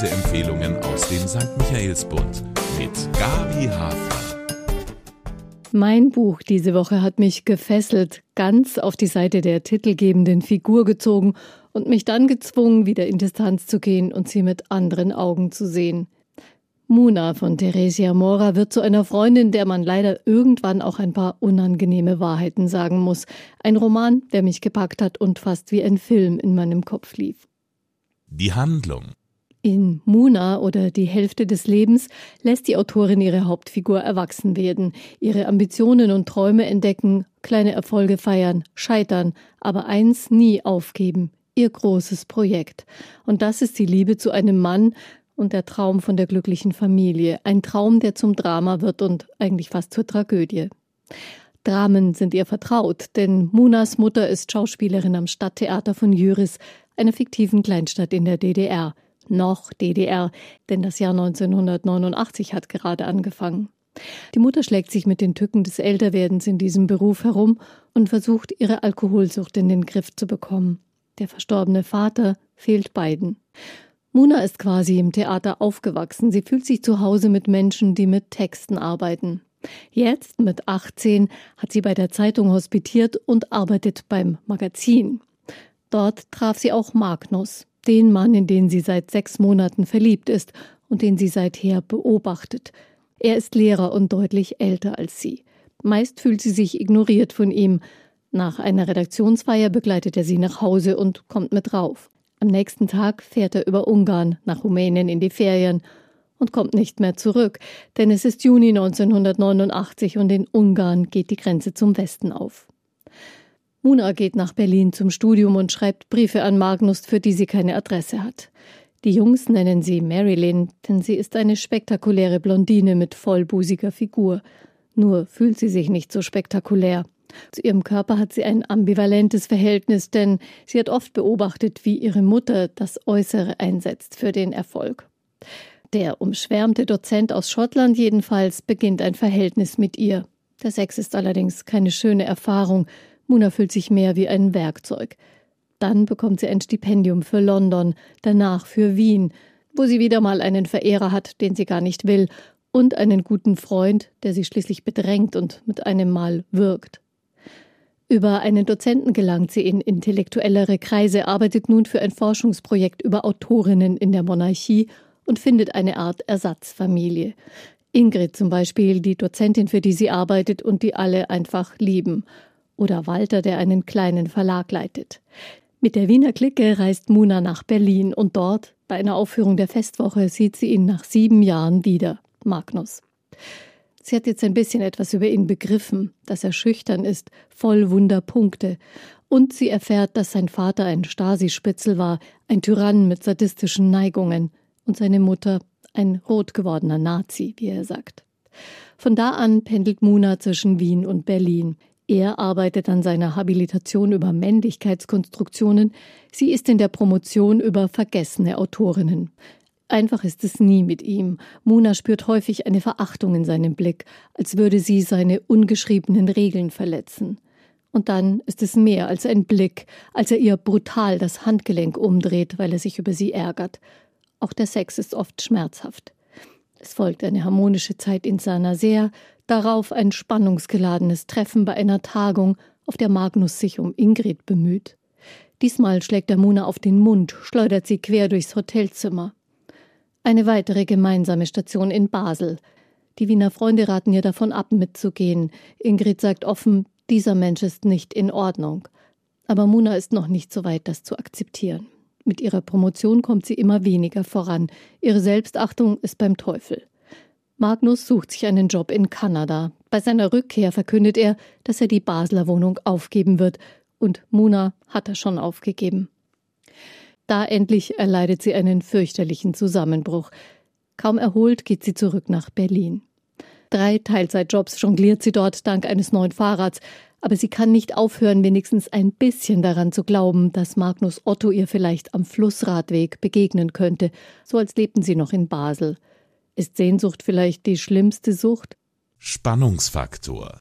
Leseempfehlungen aus dem St. Michaelsbund mit Gabi Hafner. Mein Buch diese Woche hat mich gefesselt, ganz auf die Seite der titelgebenden Figur gezogen und mich dann gezwungen, wieder in Distanz zu gehen und sie mit anderen Augen zu sehen. Muna von Theresia Mora wird zu einer Freundin, der man leider irgendwann auch ein paar unangenehme Wahrheiten sagen muss. Ein Roman, der mich gepackt hat und fast wie ein Film in meinem Kopf lief. Die Handlung. In Muna oder die Hälfte des Lebens lässt die Autorin ihre Hauptfigur erwachsen werden, ihre Ambitionen und Träume entdecken, kleine Erfolge feiern, scheitern, aber eins nie aufgeben, ihr großes Projekt. Und das ist die Liebe zu einem Mann, und der Traum von der glücklichen Familie. Ein Traum, der zum Drama wird und eigentlich fast zur Tragödie. Dramen sind ihr vertraut, denn Munas Mutter ist Schauspielerin am Stadttheater von Jüris, einer fiktiven Kleinstadt in der DDR. Noch DDR, denn das Jahr 1989 hat gerade angefangen. Die Mutter schlägt sich mit den Tücken des Älterwerdens in diesem Beruf herum und versucht, ihre Alkoholsucht in den Griff zu bekommen. Der verstorbene Vater fehlt beiden. Muna ist quasi im Theater aufgewachsen. Sie fühlt sich zu Hause mit Menschen, die mit Texten arbeiten. Jetzt, mit 18, hat sie bei der Zeitung hospitiert und arbeitet beim Magazin. Dort traf sie auch Magnus, den Mann, in den sie seit sechs Monaten verliebt ist und den sie seither beobachtet. Er ist Lehrer und deutlich älter als sie. Meist fühlt sie sich ignoriert von ihm. Nach einer Redaktionsfeier begleitet er sie nach Hause und kommt mit rauf. Am nächsten Tag fährt er über Ungarn nach Rumänien in die Ferien und kommt nicht mehr zurück, denn es ist Juni 1989 und in Ungarn geht die Grenze zum Westen auf. Muna geht nach Berlin zum Studium und schreibt Briefe an Magnus, für die sie keine Adresse hat. Die Jungs nennen sie Marilyn, denn sie ist eine spektakuläre Blondine mit vollbusiger Figur. Nur fühlt sie sich nicht so spektakulär. Zu ihrem Körper hat sie ein ambivalentes Verhältnis, denn sie hat oft beobachtet, wie ihre Mutter das Äußere einsetzt für den Erfolg. Der umschwärmte Dozent aus Schottland jedenfalls beginnt ein Verhältnis mit ihr. Der Sex ist allerdings keine schöne Erfahrung. Muna fühlt sich mehr wie ein Werkzeug. Dann bekommt sie ein Stipendium für London, danach für Wien, wo sie wieder mal einen Verehrer hat, den sie gar nicht will, und einen guten Freund, der sie schließlich bedrängt und mit einem Mal wirkt. Über einen Dozenten gelangt sie in intellektuellere Kreise, arbeitet nun für ein Forschungsprojekt über Autorinnen in der Monarchie und findet eine Art Ersatzfamilie. Ingrid zum Beispiel, die Dozentin, für die sie arbeitet und die alle einfach lieben. Oder Walter, der einen kleinen Verlag leitet. Mit der Wiener Clique reist Muna nach Berlin und dort, bei einer Aufführung der Festwoche, sieht sie ihn nach sieben Jahren wieder, Magnus. Sie hat jetzt ein bisschen etwas über ihn begriffen, dass er schüchtern ist, voll Wunderpunkte. Und sie erfährt, dass sein Vater ein Stasi-Spitzel war, ein Tyrann mit sadistischen Neigungen und seine Mutter ein rot gewordener Nazi, wie er sagt. Von da an pendelt Muna zwischen Wien und Berlin. Er arbeitet an seiner Habilitation über Männlichkeitskonstruktionen, sie ist in der Promotion über vergessene Autorinnen. Einfach ist es nie mit ihm. Mona spürt häufig eine Verachtung in seinem Blick, als würde sie seine ungeschriebenen Regeln verletzen. Und dann ist es mehr als ein Blick, als er ihr brutal das Handgelenk umdreht, weil er sich über sie ärgert. Auch der Sex ist oft schmerzhaft. Es folgt eine harmonische Zeit in Saint-Nazaire, darauf ein spannungsgeladenes Treffen bei einer Tagung, auf der Magnus sich um Ingrid bemüht. Diesmal schlägt der Mona auf den Mund, schleudert sie quer durchs Hotelzimmer. Eine weitere gemeinsame Station in Basel. Die Wiener Freunde raten ihr davon ab, mitzugehen. Ingrid sagt offen, dieser Mensch ist nicht in Ordnung. Aber Muna ist noch nicht so weit, das zu akzeptieren. Mit ihrer Promotion kommt sie immer weniger voran. Ihre Selbstachtung ist beim Teufel. Magnus sucht sich einen Job in Kanada. Bei seiner Rückkehr verkündet er, dass er die Basler Wohnung aufgeben wird. Und Muna hat er schon aufgegeben. Da endlich erleidet sie einen fürchterlichen Zusammenbruch. Kaum erholt geht sie zurück nach Berlin. Drei Teilzeitjobs jongliert sie dort dank eines neuen Fahrrads, aber sie kann nicht aufhören, wenigstens ein bisschen daran zu glauben, dass Magnus Otto ihr vielleicht am Flussradweg begegnen könnte, so als lebten sie noch in Basel. Ist Sehnsucht vielleicht die schlimmste Sucht? Spannungsfaktor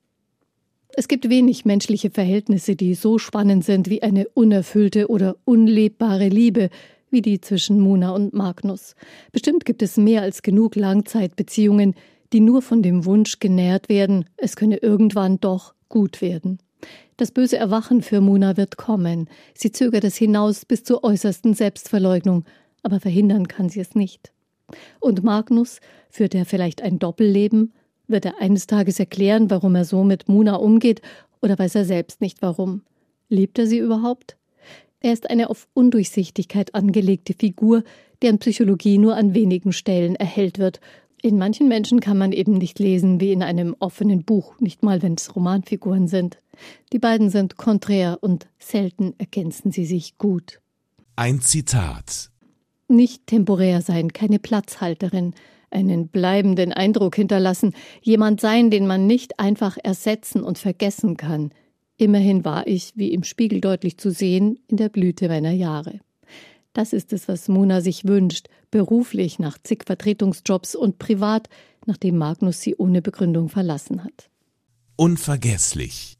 es gibt wenig menschliche Verhältnisse, die so spannend sind wie eine unerfüllte oder unlebbare Liebe, wie die zwischen Muna und Magnus. Bestimmt gibt es mehr als genug Langzeitbeziehungen, die nur von dem Wunsch genährt werden, es könne irgendwann doch gut werden. Das böse Erwachen für Muna wird kommen. Sie zögert es hinaus bis zur äußersten Selbstverleugnung, aber verhindern kann sie es nicht. Und Magnus, führt er vielleicht ein Doppelleben? Wird er eines Tages erklären, warum er so mit Muna umgeht, oder weiß er selbst nicht warum? Liebt er sie überhaupt? Er ist eine auf Undurchsichtigkeit angelegte Figur, deren Psychologie nur an wenigen Stellen erhellt wird. In manchen Menschen kann man eben nicht lesen wie in einem offenen Buch, nicht mal wenn es Romanfiguren sind. Die beiden sind konträr und selten ergänzen sie sich gut. Ein Zitat. Nicht temporär sein, keine Platzhalterin, einen bleibenden Eindruck hinterlassen, jemand sein, den man nicht einfach ersetzen und vergessen kann. Immerhin war ich, wie im Spiegel deutlich zu sehen, in der Blüte meiner Jahre. Das ist es, was Mona sich wünscht, beruflich nach zig Vertretungsjobs und privat, nachdem Magnus sie ohne Begründung verlassen hat. Unvergesslich.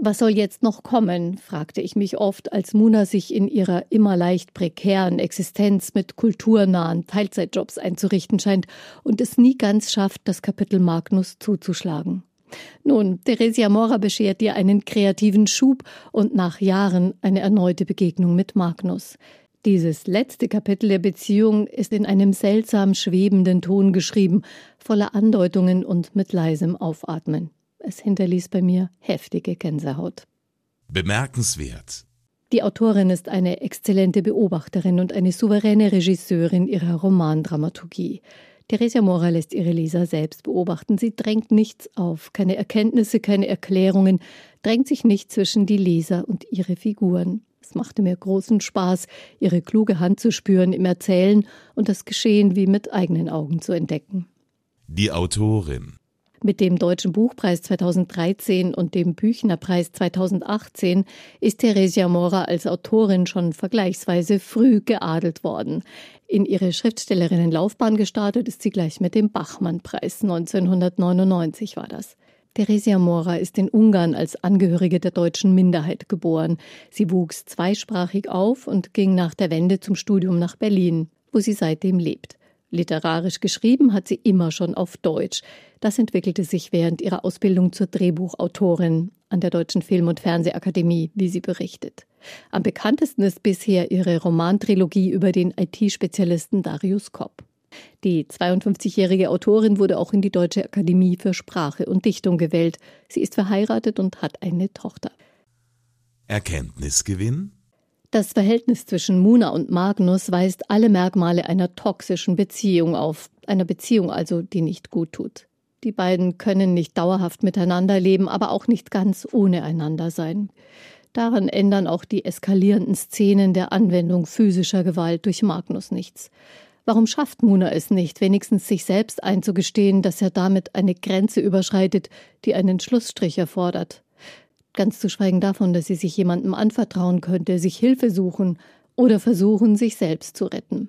Was soll jetzt noch kommen? fragte ich mich oft, als Muna sich in ihrer immer leicht prekären Existenz mit kulturnahen Teilzeitjobs einzurichten scheint und es nie ganz schafft, das Kapitel Magnus zuzuschlagen. Nun, Theresia Mora beschert ihr einen kreativen Schub und nach Jahren eine erneute Begegnung mit Magnus. Dieses letzte Kapitel der Beziehung ist in einem seltsam schwebenden Ton geschrieben, voller Andeutungen und mit leisem Aufatmen. Es hinterließ bei mir heftige Gänsehaut. Bemerkenswert. Die Autorin ist eine exzellente Beobachterin und eine souveräne Regisseurin ihrer Romandramaturgie. Theresia Mora lässt ihre Leser selbst beobachten. Sie drängt nichts auf, keine Erkenntnisse, keine Erklärungen, drängt sich nicht zwischen die Leser und ihre Figuren. Es machte mir großen Spaß, ihre kluge Hand zu spüren im Erzählen und das Geschehen wie mit eigenen Augen zu entdecken. Die Autorin. Mit dem Deutschen Buchpreis 2013 und dem Büchnerpreis 2018 ist Theresia Mora als Autorin schon vergleichsweise früh geadelt worden. In ihre Schriftstellerinnenlaufbahn gestartet ist sie gleich mit dem Bachmann-Preis 1999 war das. Theresia Mora ist in Ungarn als Angehörige der deutschen Minderheit geboren. Sie wuchs zweisprachig auf und ging nach der Wende zum Studium nach Berlin, wo sie seitdem lebt. Literarisch geschrieben hat sie immer schon auf Deutsch. Das entwickelte sich während ihrer Ausbildung zur Drehbuchautorin an der Deutschen Film- und Fernsehakademie, wie sie berichtet. Am bekanntesten ist bisher ihre Romantrilogie über den IT-Spezialisten Darius Kopp. Die 52-jährige Autorin wurde auch in die Deutsche Akademie für Sprache und Dichtung gewählt. Sie ist verheiratet und hat eine Tochter. Erkenntnisgewinn? Das Verhältnis zwischen Muna und Magnus weist alle Merkmale einer toxischen Beziehung auf, einer Beziehung also, die nicht gut tut. Die beiden können nicht dauerhaft miteinander leben, aber auch nicht ganz ohne einander sein. Daran ändern auch die eskalierenden Szenen der Anwendung physischer Gewalt durch Magnus nichts. Warum schafft Muna es nicht, wenigstens sich selbst einzugestehen, dass er damit eine Grenze überschreitet, die einen Schlussstrich erfordert? Ganz zu schweigen davon, dass sie sich jemandem anvertrauen könnte, sich Hilfe suchen oder versuchen, sich selbst zu retten.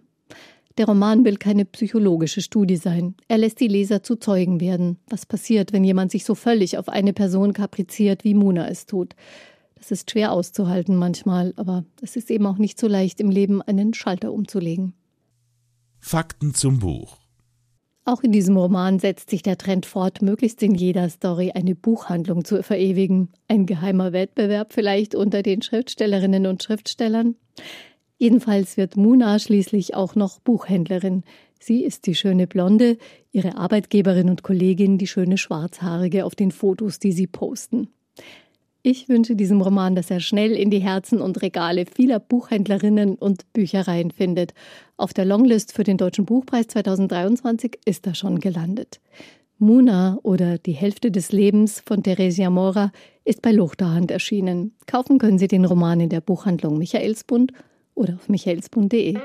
Der Roman will keine psychologische Studie sein. Er lässt die Leser zu Zeugen werden. Was passiert, wenn jemand sich so völlig auf eine Person kapriziert, wie Muna es tut? Das ist schwer auszuhalten manchmal, aber es ist eben auch nicht so leicht, im Leben einen Schalter umzulegen. Fakten zum Buch. Auch in diesem Roman setzt sich der Trend fort, möglichst in jeder Story eine Buchhandlung zu verewigen. Ein geheimer Wettbewerb vielleicht unter den Schriftstellerinnen und Schriftstellern. Jedenfalls wird Muna schließlich auch noch Buchhändlerin. Sie ist die schöne Blonde, ihre Arbeitgeberin und Kollegin die schöne Schwarzhaarige auf den Fotos, die sie posten. Ich wünsche diesem Roman, dass er schnell in die Herzen und Regale vieler Buchhändlerinnen und Büchereien findet. Auf der Longlist für den Deutschen Buchpreis 2023 ist er schon gelandet. Muna oder Die Hälfte des Lebens von Theresia Mora ist bei Luchterhand erschienen. Kaufen können Sie den Roman in der Buchhandlung Michaelsbund oder auf michaelsbund.de.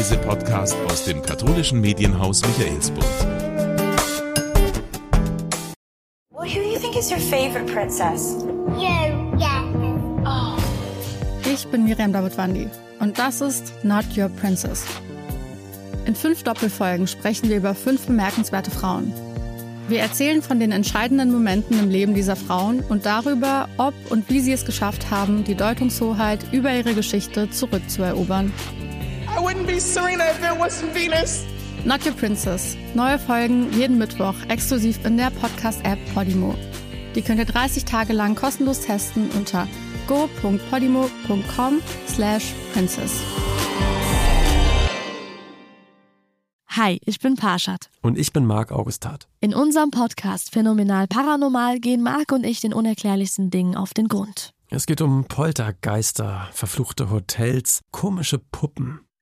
Lesepodcast aus dem katholischen Medienhaus Michaelsbund. Well, who do you think is your favorite princess? You, yeah. Oh. Ich bin Miriam Davidwandi und das ist Not Your Princess. In fünf Doppelfolgen sprechen wir über fünf bemerkenswerte Frauen. Wir erzählen von den entscheidenden Momenten im Leben dieser Frauen und darüber, ob und wie sie es geschafft haben, die Deutungshoheit über ihre Geschichte zurückzuerobern. I wouldn't be Serena if there wasn't Venus. Not Your Princess. Neue Folgen jeden Mittwoch exklusiv in der Podcast-App Podimo. Die könnt ihr 30 Tage lang kostenlos testen unter go.podimo.com slash princess. Hi, ich bin Parshad. Und ich bin Marc Augustat. In unserem Podcast Phänomenal Paranormal gehen Marc und ich den unerklärlichsten Dingen auf den Grund. Es geht um Poltergeister, verfluchte Hotels, komische Puppen.